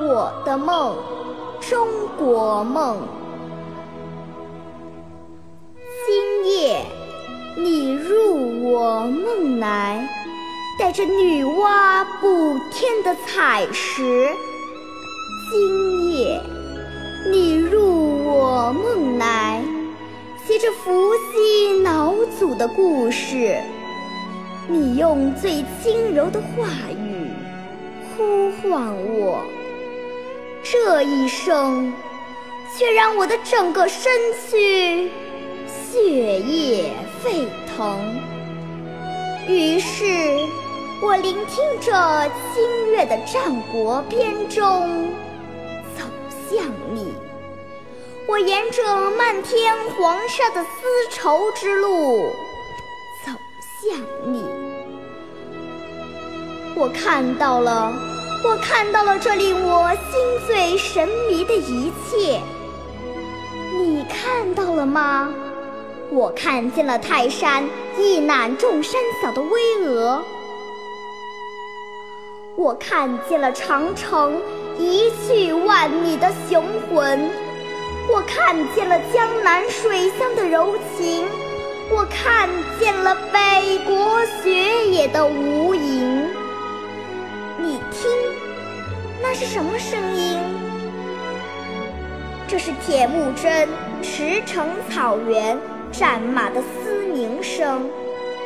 我的梦，中国梦。今夜你入我梦来，带着女娲补天的彩石。今夜你入我梦来，携着伏羲老祖的故事。你用最轻柔的话语呼唤我，这一声却让我的整个身躯血液沸腾。于是，我聆听着清越的战国编钟，走向你。我沿着漫天黄沙的丝绸之路。走向你，我看到了，我看到了这令我心醉神迷的一切。你看到了吗？我看见了泰山一览众山小的巍峨，我看见了长城一去万里的雄浑，我看见了江南水乡的柔情。我看见了北国雪野的无什么声音？这是铁木真驰骋草原战马的嘶鸣声，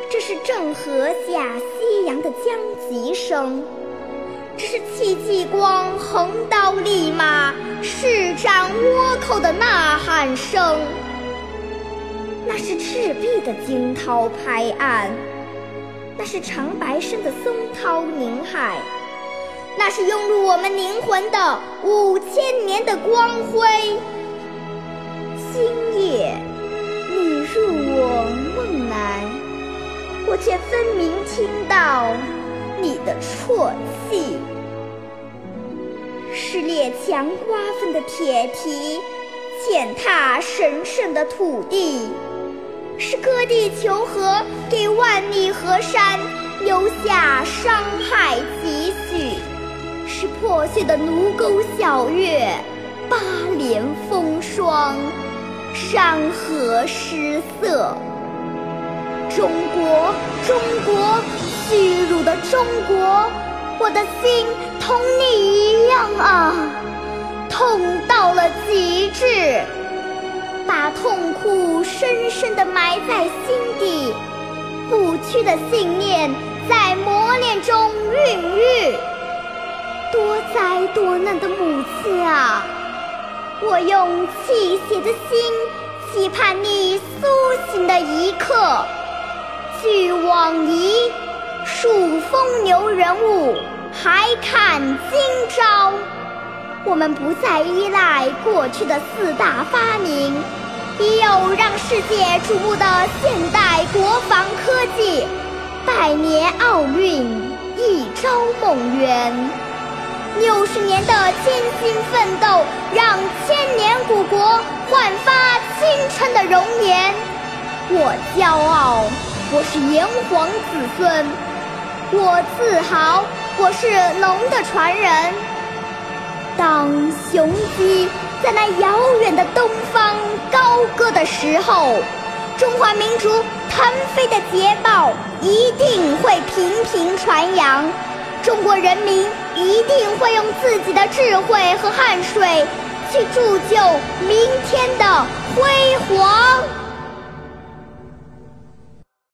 这是郑和下西洋的将急声，这是戚继光横刀立马施展倭寇的呐喊声。那是赤壁的惊涛拍岸，那是长白山的松涛凝海，那是涌入我们灵魂的五千年的光辉。今夜你入我梦来，我却分明听到你的啜泣，是列强瓜分的铁蹄，践踏神圣的土地。是割地求和，给万里河山留下伤害几许；是破碎的卢沟晓月，八连风霜，山河失色。中国，中国，屈辱的中国，我的心同你一样啊，痛到了极致。把痛苦深深地埋在心底，不屈的信念在磨练中孕育。多灾多难的母亲啊，我用泣血的心期盼你苏醒的一刻。俱往矣，数风流人物，还看今朝。我们不再依赖过去的四大发明。已有让世界瞩目的现代国防科技，百年奥运一朝梦圆，六十年的艰辛奋斗让千年古国焕发青春的容颜。我骄傲，我是炎黄子孙；我自豪，我是龙的传人。当雄鸡在那遥远的东方。高歌的时候，中华民族腾飞的捷报一定会频频传扬，中国人民一定会用自己的智慧和汗水去铸就明天的辉煌。